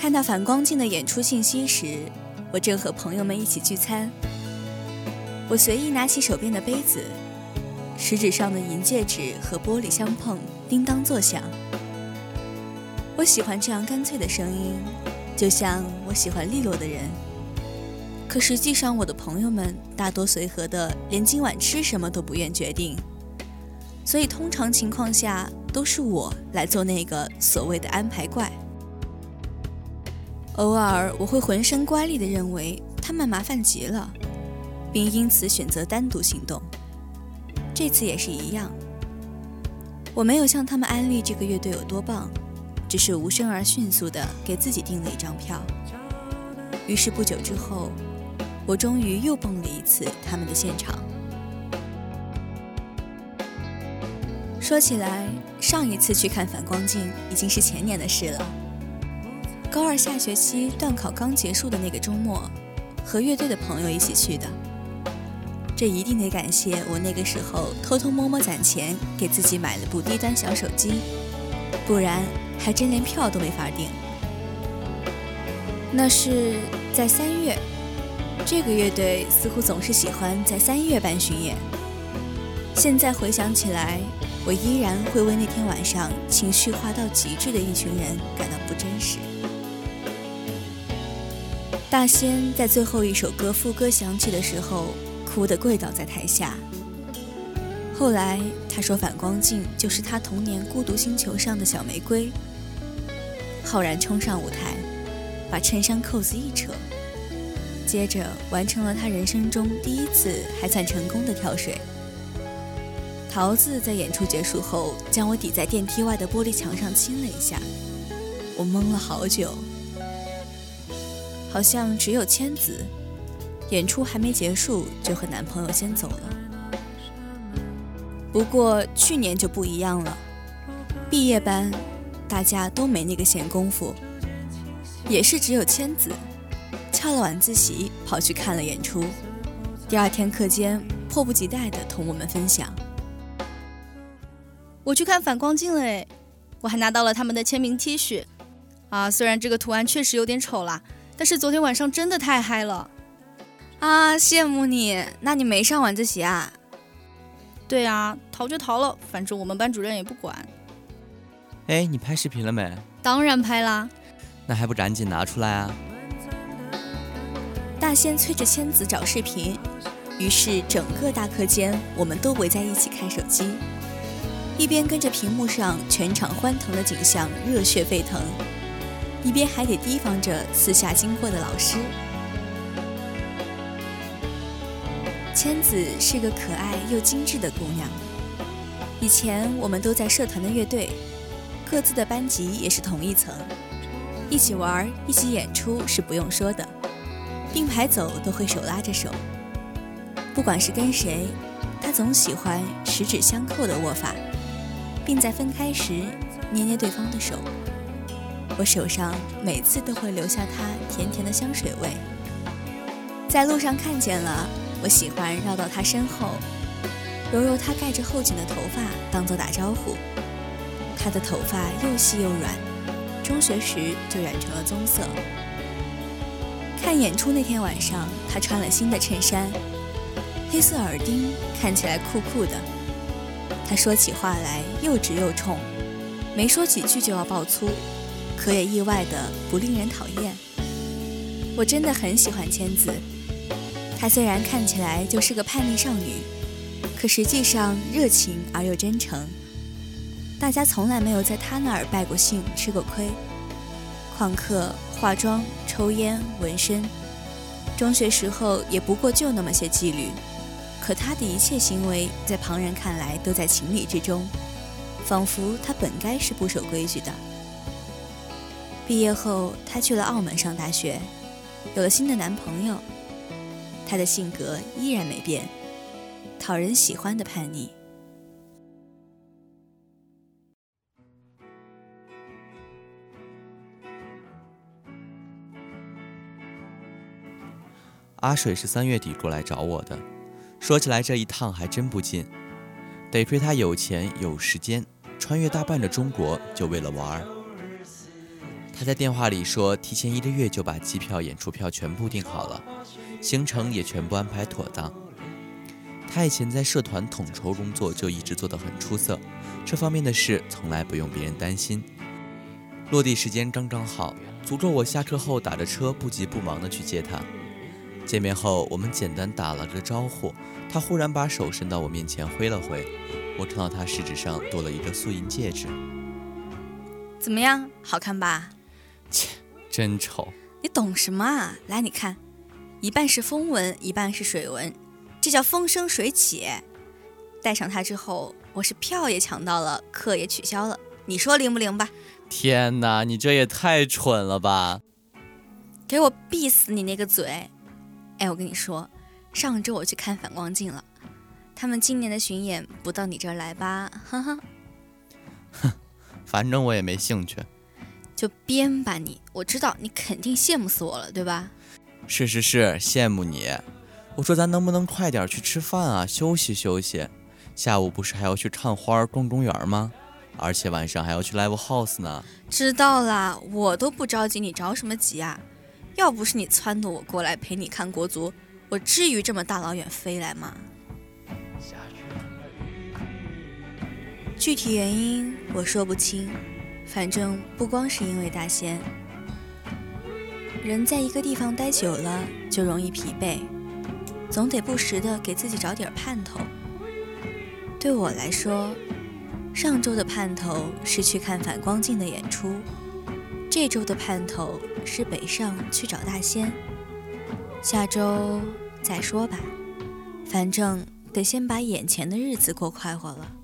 看到反光镜的演出信息时，我正和朋友们一起聚餐。我随意拿起手边的杯子，食指上的银戒指和玻璃相碰，叮当作响。我喜欢这样干脆的声音，就像我喜欢利落的人。可实际上，我的朋友们大多随和的，连今晚吃什么都不愿决定。所以，通常情况下都是我来做那个所谓的安排怪。偶尔，我会浑身乖戾地认为他们麻烦极了，并因此选择单独行动。这次也是一样，我没有向他们安利这个乐队有多棒，只是无声而迅速地给自己订了一张票。于是不久之后，我终于又蹦了一次他们的现场。说起来，上一次去看反光镜已经是前年的事了。高二下学期段考刚结束的那个周末，和乐队的朋友一起去的。这一定得感谢我那个时候偷偷摸摸攒钱，给自己买了部低端小手机，不然还真连票都没法订。那是在三月，这个乐队似乎总是喜欢在三月办巡演。现在回想起来，我依然会为那天晚上情绪化到极致的一群人感到不真实。大仙在最后一首歌副歌响起的时候，哭得跪倒在台下。后来他说，反光镜就是他童年孤独星球上的小玫瑰。浩然冲上舞台，把衬衫扣子一扯，接着完成了他人生中第一次还算成功的跳水。桃子在演出结束后，将我抵在电梯外的玻璃墙上亲了一下，我懵了好久。好像只有千子，演出还没结束就和男朋友先走了。不过去年就不一样了，毕业班大家都没那个闲工夫，也是只有千子翘了晚自习跑去看了演出，第二天课间迫不及待地同我们分享：“我去看反光镜了诶，我还拿到了他们的签名 T 恤。啊，虽然这个图案确实有点丑啦。”但是昨天晚上真的太嗨了，啊！羡慕你，那你没上晚自习啊？对啊，逃就逃了，反正我们班主任也不管。哎，你拍视频了没？当然拍啦。那还不赶紧拿出来啊！大仙催着千子找视频，于是整个大课间我们都围在一起看手机，一边跟着屏幕上全场欢腾的景象热血沸腾。一边还得提防着四下经过的老师。千子是个可爱又精致的姑娘。以前我们都在社团的乐队，各自的班级也是同一层。一起玩、一起演出是不用说的，并排走都会手拉着手。不管是跟谁，他总喜欢十指相扣的握法，并在分开时捏捏对方的手。我手上每次都会留下他甜甜的香水味。在路上看见了，我喜欢绕到他身后，揉揉他盖着后颈的头发，当做打招呼。他的头发又细又软。中学时就染成了棕色。看演出那天晚上，他穿了新的衬衫，黑色耳钉，看起来酷酷的。他说起话来又直又冲，没说几句就要爆粗，可也意外的不令人讨厌。我真的很喜欢千子，她虽然看起来就是个叛逆少女，可实际上热情而又真诚。大家从来没有在她那儿拜过兴、吃过亏。旷课、化妆、抽烟、纹身，中学时候也不过就那么些纪律。可她的一切行为，在旁人看来都在情理之中，仿佛她本该是不守规矩的。毕业后，她去了澳门上大学，有了新的男朋友。她的性格依然没变，讨人喜欢的叛逆。阿水是三月底过来找我的，说起来这一趟还真不近，得亏他有钱有时间，穿越大半的中国就为了玩儿。他在电话里说，提前一个月就把机票、演出票全部订好了，行程也全部安排妥当。他以前在社团统筹工作就一直做得很出色，这方面的事从来不用别人担心。落地时间刚刚好，足够我下课后打着车不急不忙地去接他。见面后，我们简单打了个招呼。他忽然把手伸到我面前挥了挥，我看到他食指上多了一个素银戒指。怎么样，好看吧？切，真丑！你懂什么啊？来，你看，一半是风纹，一半是水纹，这叫风生水起。戴上它之后，我是票也抢到了，课也取消了。你说灵不灵吧？天哪，你这也太蠢了吧！给我闭死你那个嘴！哎，我跟你说，上周我去看反光镜了，他们今年的巡演不到你这儿来吧？哈哈，哼，反正我也没兴趣，就编吧你。我知道你肯定羡慕死我了，对吧？是是是，羡慕你。我说咱能不能快点去吃饭啊，休息休息。下午不是还要去看花、逛公园吗？而且晚上还要去 live house 呢。知道啦，我都不着急，你着什么急啊？要不是你撺掇我过来陪你看国足，我至于这么大老远飞来吗？具体原因我说不清，反正不光是因为大仙。人在一个地方待久了就容易疲惫，总得不时的给自己找点盼头。对我来说，上周的盼头是去看反光镜的演出。这周的盼头是北上去找大仙，下周再说吧，反正得先把眼前的日子过快活了。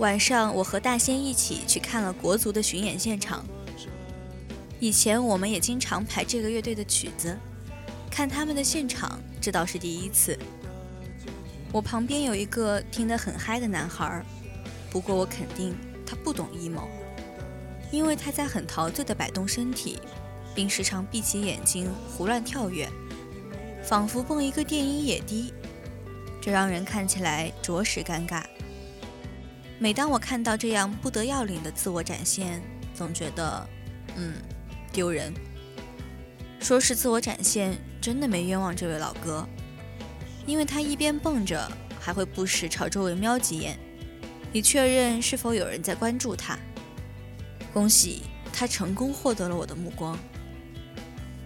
晚上，我和大仙一起去看了国足的巡演现场。以前我们也经常排这个乐队的曲子，看他们的现场，这倒是第一次。我旁边有一个听得很嗨的男孩，不过我肯定他不懂 emo，因为他在很陶醉地摆动身体，并时常闭起眼睛胡乱跳跃，仿佛蹦一个电音野迪，这让人看起来着实尴尬。每当我看到这样不得要领的自我展现，总觉得，嗯，丢人。说是自我展现，真的没冤枉这位老哥。因为他一边蹦着，还会不时朝周围瞄几眼，以确认是否有人在关注他。恭喜他成功获得了我的目光，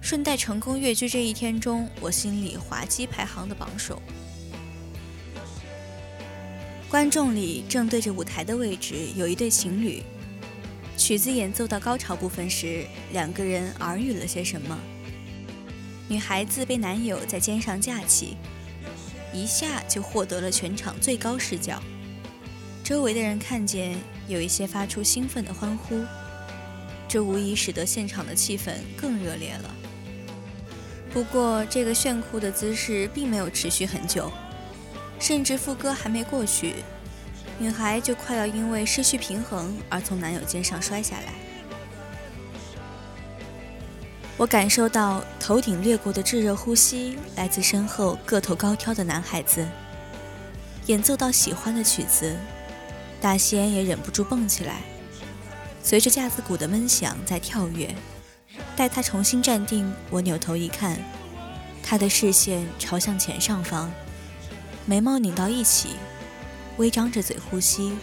顺带成功跃居这一天中我心里滑稽排行的榜首。观众里正对着舞台的位置有一对情侣，曲子演奏到高潮部分时，两个人耳语了些什么。女孩子被男友在肩上架起。一下就获得了全场最高视角。周围的人看见，有一些发出兴奋的欢呼，这无疑使得现场的气氛更热烈了。不过，这个炫酷的姿势并没有持续很久，甚至副歌还没过去，女孩就快要因为失去平衡而从男友肩上摔下来。我感受到头顶掠过的炙热呼吸，来自身后个头高挑的男孩子。演奏到喜欢的曲子，大仙也忍不住蹦起来，随着架子鼓的闷响在跳跃。待他重新站定，我扭头一看，他的视线朝向前上方，眉毛拧到一起，微张着嘴呼吸。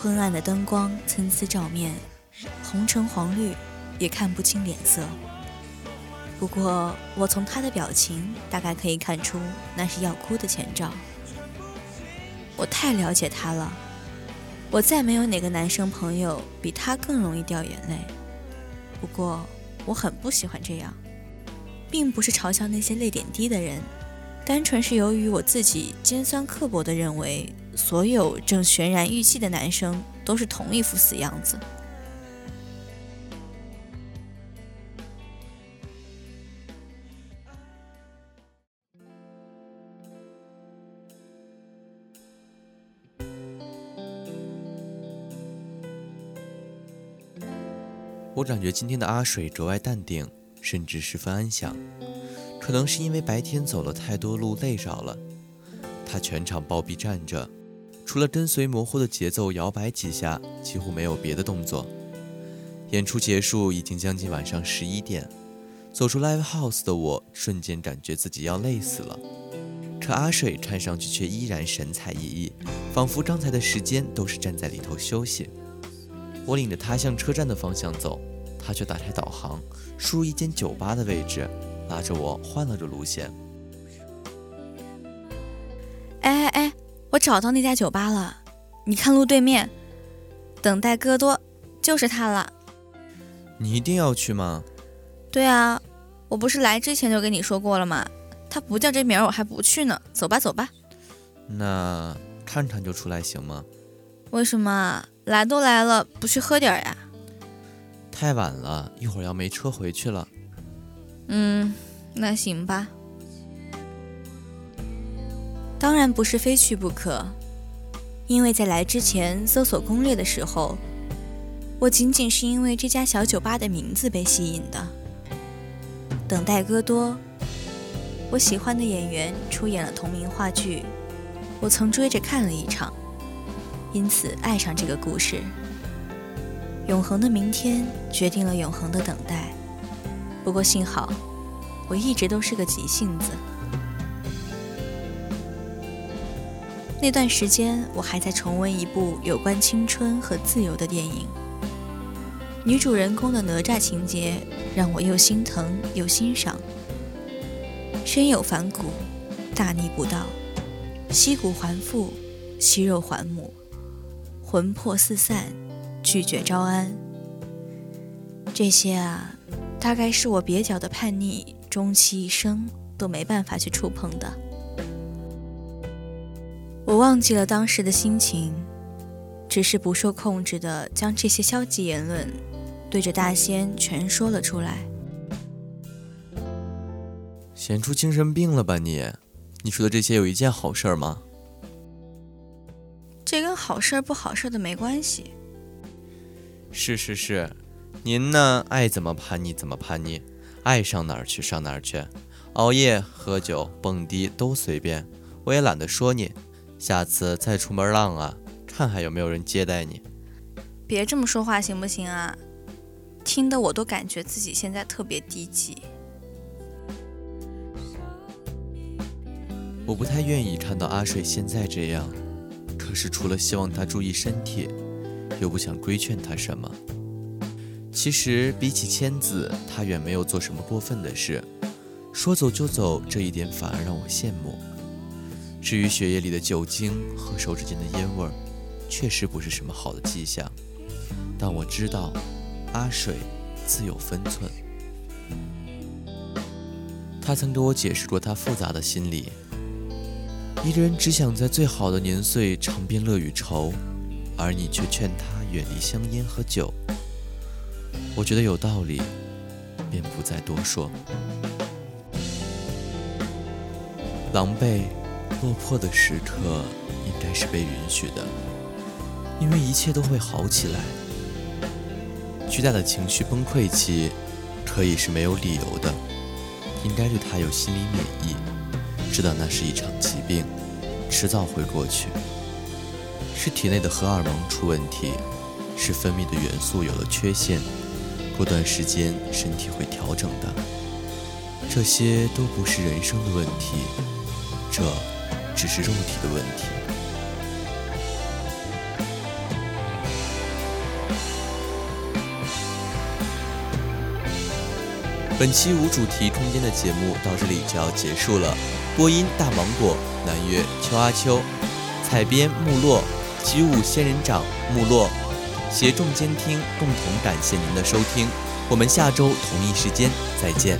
昏暗的灯光参差照面，红橙黄绿。也看不清脸色，不过我从他的表情大概可以看出那是要哭的前兆。我太了解他了，我再没有哪个男生朋友比他更容易掉眼泪。不过我很不喜欢这样，并不是嘲笑那些泪点低的人，单纯是由于我自己尖酸刻薄的认为，所有正悬然欲泣的男生都是同一副死样子。我感觉今天的阿水格外淡定，甚至十分安详。可能是因为白天走了太多路，累着了。他全场暴毙站着，除了跟随模糊的节奏摇摆几下，几乎没有别的动作。演出结束已经将近晚上十一点，走出 live house 的我瞬间感觉自己要累死了。可阿水看上去却依然神采奕奕，仿佛刚才的时间都是站在里头休息。我领着他向车站的方向走。他却打开导航，输入一间酒吧的位置，拉着我换了个路线。哎哎哎，我找到那家酒吧了，你看路对面，等待戈多，就是他了。你一定要去吗？对啊，我不是来之前就跟你说过了吗？他不叫这名儿，我还不去呢。走吧，走吧。那看看就出来行吗？为什么？来都来了，不去喝点呀？太晚了，一会儿要没车回去了。嗯，那行吧。当然不是非去不可，因为在来之前搜索攻略的时候，我仅仅是因为这家小酒吧的名字被吸引的。等待戈多，我喜欢的演员出演了同名话剧，我曾追着看了一场，因此爱上这个故事。永恒的明天决定了永恒的等待。不过幸好，我一直都是个急性子。那段时间，我还在重温一部有关青春和自由的电影。女主人公的哪吒情节让我又心疼又欣赏。身有反骨，大逆不道，息骨还父，息肉还母，魂魄四散。拒绝招安，这些啊，大概是我蹩脚的叛逆，终其一生都没办法去触碰的。我忘记了当时的心情，只是不受控制的将这些消极言论对着大仙全说了出来。闲出精神病了吧你？你说的这些有一件好事吗？这跟好事不好事的没关系。是是是，您呢爱怎么叛逆怎么叛逆，爱上哪儿去上哪儿去，熬夜、喝酒、蹦迪都随便，我也懒得说你。下次再出门浪啊，看还有没有人接待你。别这么说话行不行啊？听得我都感觉自己现在特别低级。我不太愿意看到阿水现在这样，可是除了希望他注意身体。又不想规劝他什么。其实比起签字，他远没有做什么过分的事，说走就走，这一点反而让我羡慕。至于血液里的酒精和手指间的烟味儿，确实不是什么好的迹象。但我知道，阿水自有分寸。他曾给我解释过他复杂的心理，一个人只想在最好的年岁尝遍乐与愁，而你却劝他远离香烟和酒。我觉得有道理，便不再多说。狼狈、落魄的时刻应该是被允许的，因为一切都会好起来。巨大的情绪崩溃期可以是没有理由的，应该对他有心理免疫，知道那是一场疾病，迟早会过去。是体内的荷尔蒙出问题，是分泌的元素有了缺陷。过段时间，身体会调整的。这些都不是人生的问题，这只是肉体的问题。本期无主题空间的节目到这里就要结束了。播音大芒果、南岳、秋阿秋，采编木落、机务仙人掌、木落。协众监听，共同感谢您的收听，我们下周同一时间再见。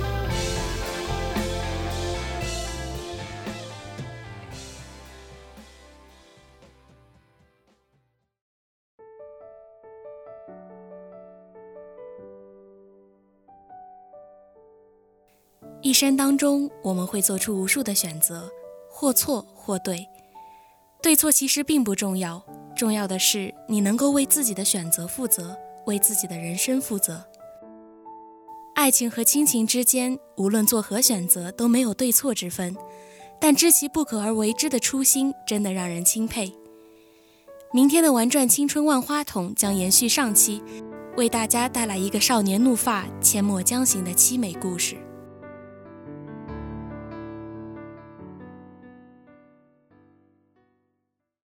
一生当中，我们会做出无数的选择，或错或对，对错其实并不重要。重要的是，你能够为自己的选择负责，为自己的人生负责。爱情和亲情之间，无论做何选择，都没有对错之分。但知其不可而为之的初心，真的让人钦佩。明天的玩转青春万花筒将延续上期，为大家带来一个少年怒发阡陌将行的凄美故事。